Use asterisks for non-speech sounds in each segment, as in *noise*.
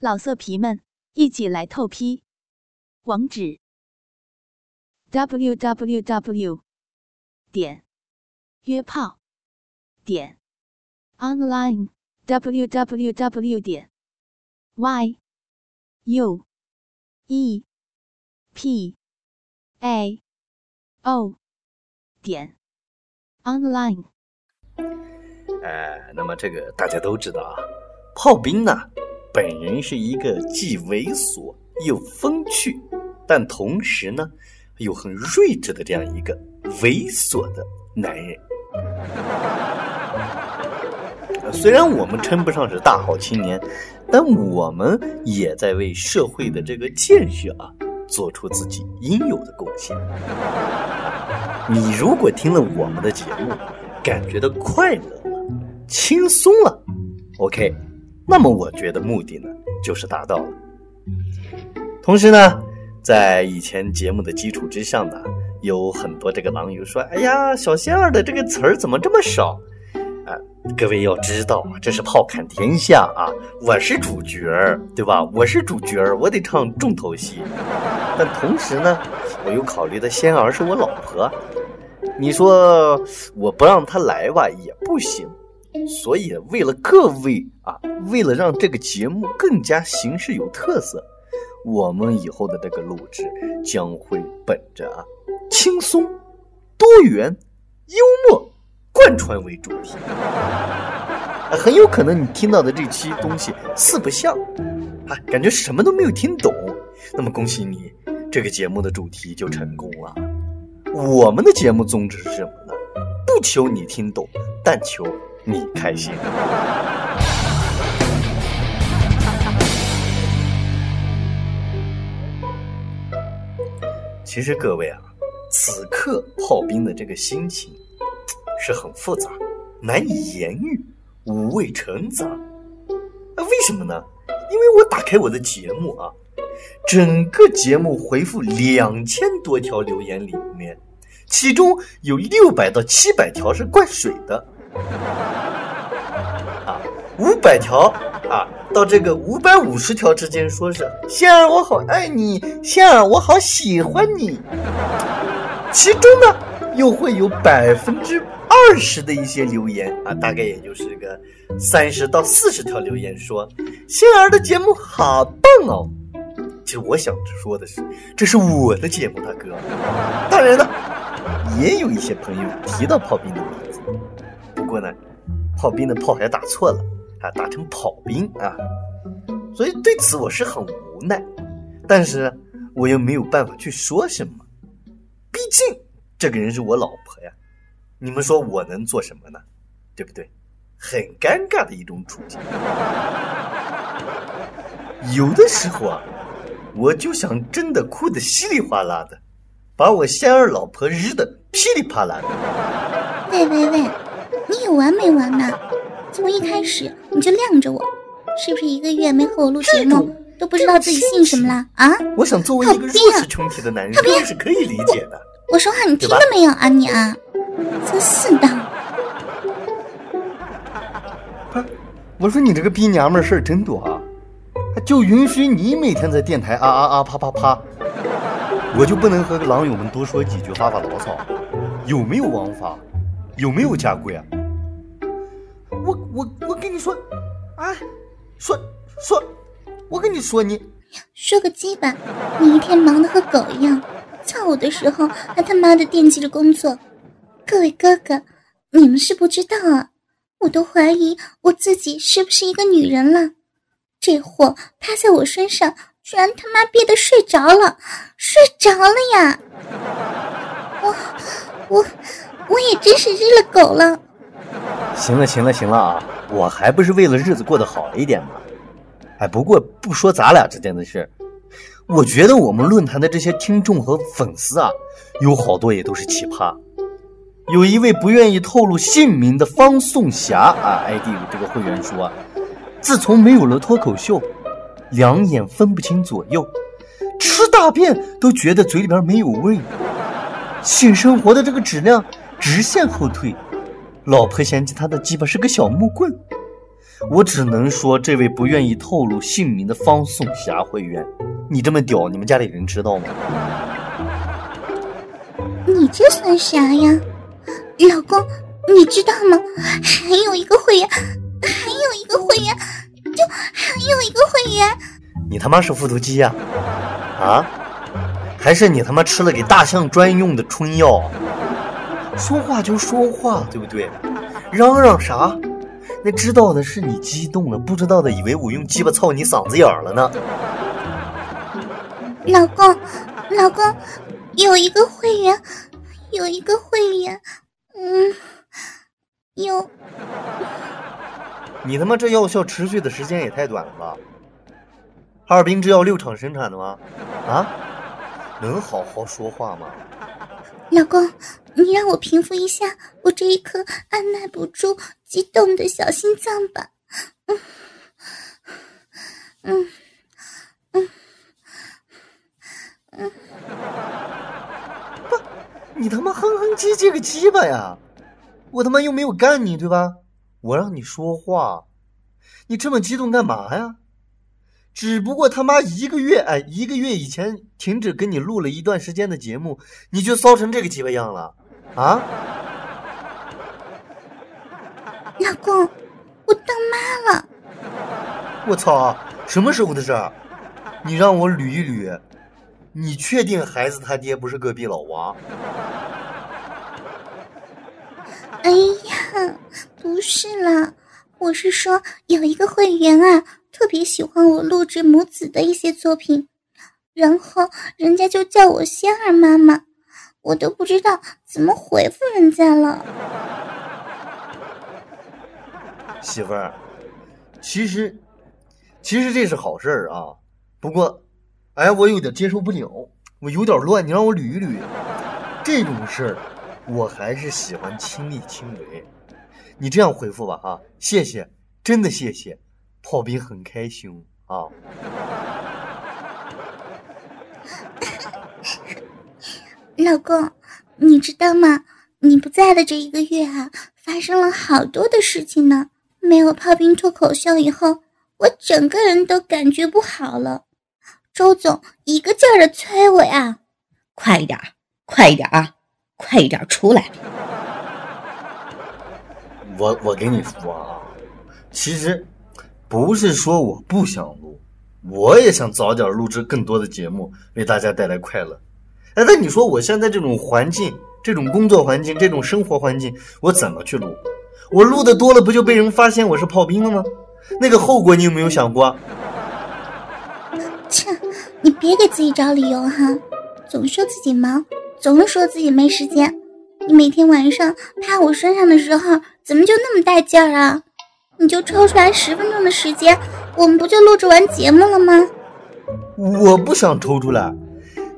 老色皮们，一起来透批！网址：w w w 点约炮点 online w w w 点 y u e p a o 点 online。哎，那么这个大家都知道啊，炮兵呢，本人是一个既猥琐又风趣，但同时呢又很睿智的这样一个猥琐的男人。*laughs* 虽然我们称不上是大好青年，但我们也在为社会的这个建设啊做出自己应有的贡献。你如果听了我们的节目，感觉到快乐了、轻松了，OK，那么我觉得目的呢就是达到了。同时呢，在以前节目的基础之上呢，有很多这个狼友说：“哎呀，小仙儿的这个词儿怎么这么少？”啊，各位要知道，这是炮侃天下啊，我是主角儿，对吧？我是主角儿，我得唱重头戏。但同时呢，我又考虑到仙儿是我老婆，你说我不让她来吧也不行。所以为了各位啊，为了让这个节目更加形式有特色，我们以后的这个录制将会本着啊轻松、多元、幽默。贯穿为主题，很有可能你听到的这期东西四不像，啊，感觉什么都没有听懂。那么恭喜你，这个节目的主题就成功了。我们的节目宗旨是什么呢？不求你听懂，但求你开心。其实各位啊，此刻炮兵的这个心情。是很复杂，难以言喻，五味陈杂。那为什么呢？因为我打开我的节目啊，整个节目回复两千多条留言里面，其中有六百到七百条是灌水的，啊，*laughs* 五百条啊到这个五百五十条之间，说是仙儿我好爱你，仙儿我好喜欢你，其中呢又会有百分之。二十的一些留言啊，大概也就是个三十到四十条留言，说仙儿的节目好棒哦。其实我想说的是，这是我的节目，大哥。当然呢，也有一些朋友提到炮兵的不过呢，炮兵的炮还打错了，啊，打成跑兵啊。所以对此我是很无奈，但是我又没有办法去说什么，毕竟这个人是我老婆呀。你们说我能做什么呢？对不对？很尴尬的一种处境。有的时候啊，我就想真的哭得稀里哗啦的，把我仙儿老婆日的噼里啪啦的。喂喂喂，你有完没完呢？从一开始你就晾着我，是不是一个月没和我录节目，都不知道自己姓什么了啊？我想作为一个弱势群体的男人，这是可以理解的。我说话你听到没有啊你啊？真是的！我说你这个逼娘们事儿真多啊，就允许你每天在电台啊啊啊啪啪啪，我就不能和狼友们多说几句发发牢骚？有没有王法？有没有家规啊？我我我跟你说，啊，说说，我跟你说你说个鸡巴！你一天忙得和狗一样，操我的时候还他妈的惦记着工作。各位哥哥，你们是不知道啊，我都怀疑我自己是不是一个女人了。这货趴在我身上，居然他妈憋得睡着了，睡着了呀！我我我也真是日了狗了。行了行了行了啊，我还不是为了日子过得好一点吗？哎，不过不说咱俩之间的事我觉得我们论坛的这些听众和粉丝啊，有好多也都是奇葩。有一位不愿意透露姓名的方颂霞啊，ID 这个会员说，自从没有了脱口秀，两眼分不清左右，吃大便都觉得嘴里边没有味，性生活的这个质量直线后退，老婆嫌弃他的鸡巴是个小木棍，我只能说，这位不愿意透露姓名的方颂霞会员，你这么屌，你们家里人知道吗？你这算啥呀，老公？你知道吗？还有一个会员，还有一个会员，就还有一个会员。你他妈是复读机呀？啊？还是你他妈吃了给大象专用的春药？说话就说话，对不对？嚷嚷啥？那知道的是你激动了，不知道的以为我用鸡巴操你嗓子眼了呢。老公，老公，有一个会员，有一个会员，嗯。有，你他妈这药效持续的时间也太短了吧？哈尔滨制药六厂生产的吗？啊，能好好说话吗？老公，你让我平复一下我这一颗按耐不住激动的小心脏吧。嗯，嗯，嗯，嗯，不，你他妈哼哼唧唧个鸡巴呀！我他妈又没有干你，对吧？我让你说话，你这么激动干嘛呀？只不过他妈一个月，哎，一个月以前停止跟你录了一段时间的节目，你就骚成这个鸡巴样了，啊？老公，我当妈了！我操，什么时候的事儿？你让我捋一捋，你确定孩子他爹不是隔壁老王？哎呀，不是啦，我是说有一个会员啊，特别喜欢我录制母子的一些作品，然后人家就叫我仙儿妈妈，我都不知道怎么回复人家了。媳妇儿，其实其实这是好事儿啊，不过，哎，我有点接受不了，我有点乱，你让我捋一捋这种事儿。我还是喜欢亲力亲为，你这样回复吧，哈，谢谢，真的谢谢，炮兵很开心啊。*laughs* 老公，你知道吗？你不在的这一个月啊，发生了好多的事情呢。没有炮兵脱口秀以后，我整个人都感觉不好了。周总一个劲儿的催我呀，快一点，快一点啊！快一点出来！我我跟你说啊，其实不是说我不想录，我也想早点录制更多的节目，为大家带来快乐。哎，那你说我现在这种环境、这种工作环境、这种生活环境，我怎么去录？我录的多了，不就被人发现我是炮兵了吗？那个后果你有没有想过？切，你别给自己找理由哈，总说自己忙。总是说自己没时间，你每天晚上趴我身上的时候，怎么就那么带劲儿啊？你就抽出来十分钟的时间，我们不就录制完节目了吗？我不想抽出来，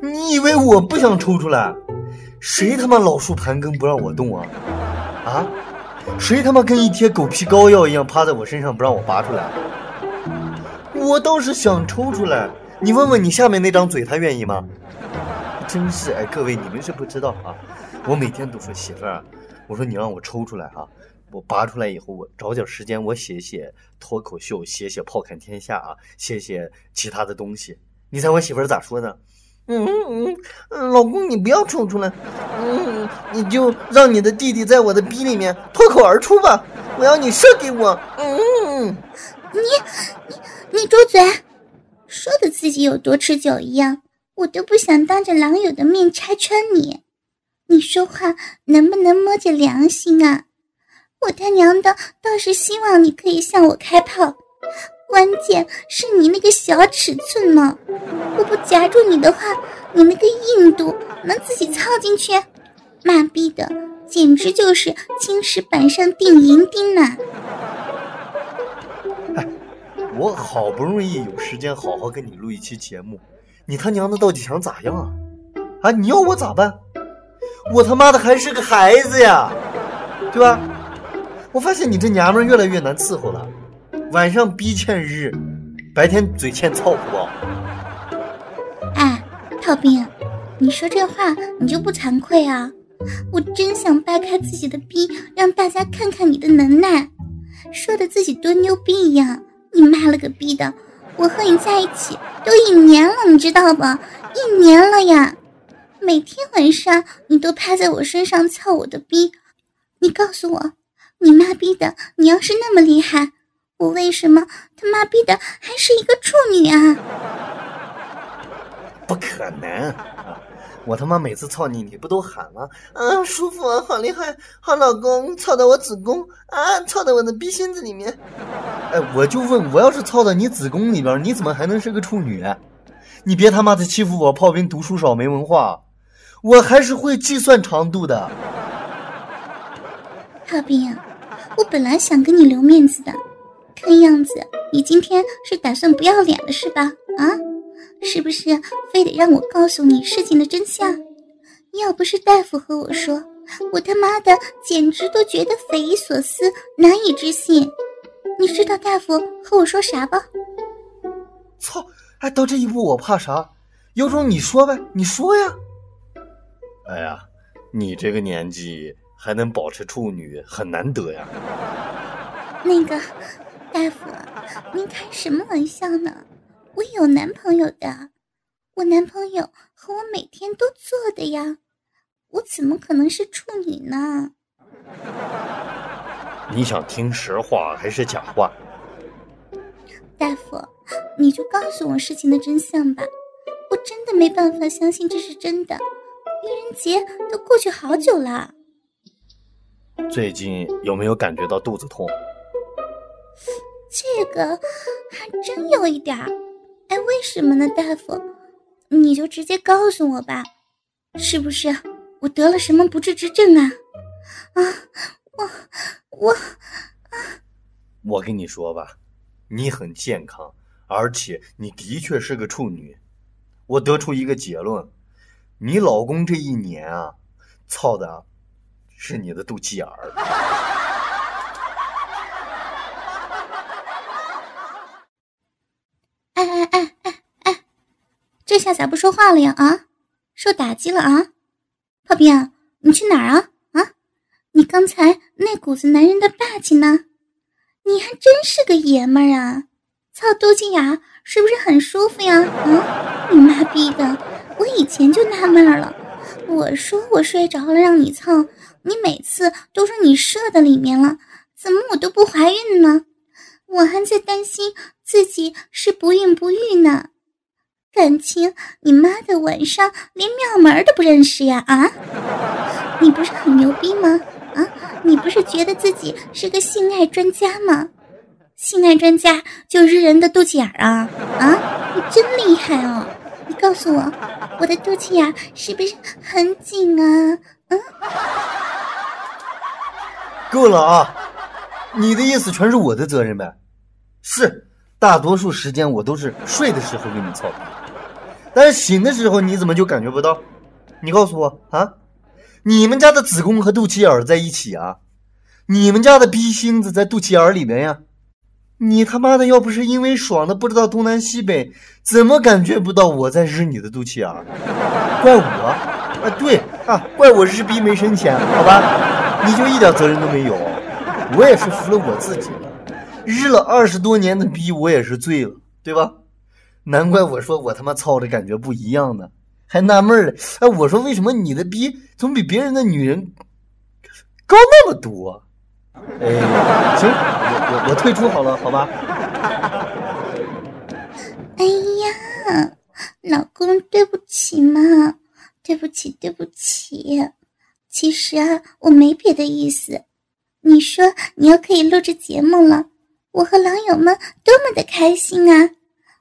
你以为我不想抽出来？谁他妈老树盘根不让我动啊？啊？谁他妈跟一贴狗皮膏药一样趴在我身上不让我拔出来？我倒是想抽出来，你问问你下面那张嘴，他愿意吗？真是哎，各位你们是不知道啊！我每天都说媳妇儿，我说你让我抽出来哈，我拔出来以后，我找点时间我写写脱口秀，写写炮侃天下啊，写写其他的东西。你猜我媳妇儿咋说的？嗯嗯嗯，老公你不要冲出来，嗯，你就让你的弟弟在我的逼里面脱口而出吧，我要你射给我。嗯，你你你住嘴，说的自己有多持久一样。我都不想当着狼友的面拆穿你，你说话能不能摸着良心啊？我他娘的倒是希望你可以向我开炮，关键是你那个小尺寸呢，我不夹住你的话，你那个硬度能自己操进去？妈逼的，简直就是青石板上钉银钉呐！我好不容易有时间好好跟你录一期节目。你他娘的到底想咋样啊？啊！你要我咋办？我他妈的还是个孩子呀，对吧？我发现你这娘们越来越难伺候了，晚上逼欠日，白天嘴欠操，不？哎，炮兵，你说这话你就不惭愧啊？我真想掰开自己的逼，让大家看看你的能耐。说的自己多牛逼一样。你妈了个逼的！我和你在一起都一年了，你知道吧？一年了呀！每天晚上你都趴在我身上操我的逼，你告诉我，你妈逼的！你要是那么厉害，我为什么他妈逼的还是一个处女啊？不可能！我他妈每次操你，你不都喊吗？啊，舒服啊，好厉害，好老公，操到我子宫啊，操到我的逼心子里面。哎，我就问，我要是操到你子宫里边，你怎么还能是个处女？你别他妈的欺负我炮兵读书少没文化，我还是会计算长度的。炮兵，我本来想给你留面子的，看样子你今天是打算不要脸了是吧？啊？是不是非得让我告诉你事情的真相？要不是大夫和我说，我他妈的简直都觉得匪夷所思、难以置信。你知道大夫和我说啥吧？操！哎，到这一步我怕啥？有种你说呗，你说呀！哎呀，你这个年纪还能保持处女，很难得呀。那个大夫，您开什么玩笑呢？我有男朋友的，我男朋友和我每天都做的呀，我怎么可能是处女呢？你想听实话还是假话？大夫，你就告诉我事情的真相吧，我真的没办法相信这是真的。愚人节都过去好久了，最近有没有感觉到肚子痛？这个还真有一点儿。哎，为什么呢，大夫？你就直接告诉我吧，是不是我得了什么不治之症啊？啊，我我啊！我跟你说吧，你很健康，而且你的确是个处女。我得出一个结论，你老公这一年啊，操的是你的肚脐眼儿。哎哎哎哎哎这下咋不说话了呀？啊，受打击了啊！炮兵，你去哪儿啊？啊，你刚才那股子男人的霸气呢？你还真是个爷们儿啊！操肚脐眼是不是很舒服呀？啊，你妈逼的！我以前就纳闷了，我说我睡着了让你蹭，你每次都说你射的里面了，怎么我都不怀孕呢？我还在担心自己是不孕不育呢。感情你妈的晚上连庙门都不认识呀？啊，你不是很牛逼吗？啊，你不是觉得自己是个性爱专家吗？性爱专家就日人的肚脐眼啊？啊，你真厉害哦！告诉我，我的肚脐眼是不是很紧啊？嗯，够了啊！你的意思全是我的责任呗？是。大多数时间我都是睡的时候给你操，但是醒的时候你怎么就感觉不到？你告诉我啊！你们家的子宫和肚脐眼在一起啊？你们家的逼心子在肚脐眼里面呀？你他妈的要不是因为爽的不知道东南西北，怎么感觉不到我在日你的肚脐眼？怪我？啊，对啊，怪我日逼没深浅，好吧？你就一点责任都没有？我也是服了我自己了。日了二十多年的逼，我也是醉了，对吧？难怪我说我他妈操的感觉不一样呢，还纳闷了。哎，我说为什么你的逼总比别人的女人高那么多？哎，行，我我我退出好了，好吧？哎呀，老公，对不起嘛，对不起，对不起。其实啊，我没别的意思。你说你要可以录制节目了。我和狼友们多么的开心啊！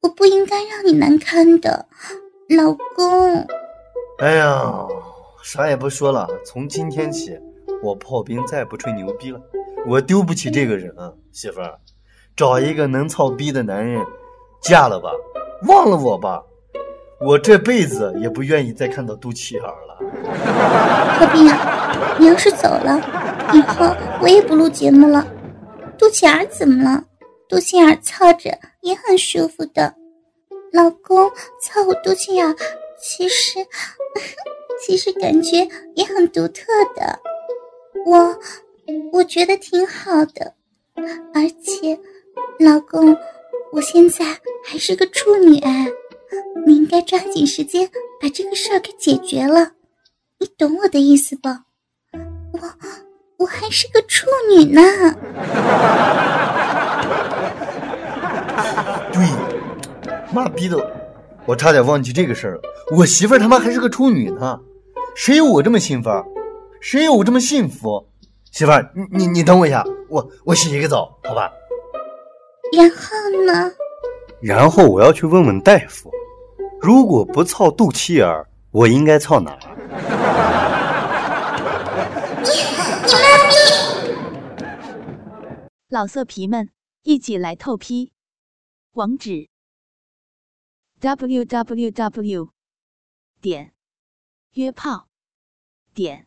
我不应该让你难堪的，老公。哎呀，啥也不说了，从今天起，我炮兵再不吹牛逼了。我丢不起这个人，媳妇儿，找一个能操逼的男人，嫁了吧，忘了我吧，我这辈子也不愿意再看到肚脐眼了。炮兵，你要是走了，以后我也不录节目了。肚脐眼怎么了？肚脐眼操着也很舒服的，老公操我肚脐眼，其实 *laughs* 其实感觉也很独特的，我我觉得挺好的，而且，老公，我现在还是个处女哎，你应该抓紧时间把这个事儿给解决了，你懂我的意思不？我我还是个处女呢。对，妈逼的，我差点忘记这个事儿了。我媳妇儿他妈还是个处女呢，谁有我这么幸福？谁有我这么幸福？媳妇儿，你你你等我一下，我我洗一个澡，好吧？然后呢？然后我要去问问大夫，如果不操肚脐眼儿，我应该操哪儿？*laughs* 老色皮们，一起来透批！网址：w w w 点约炮点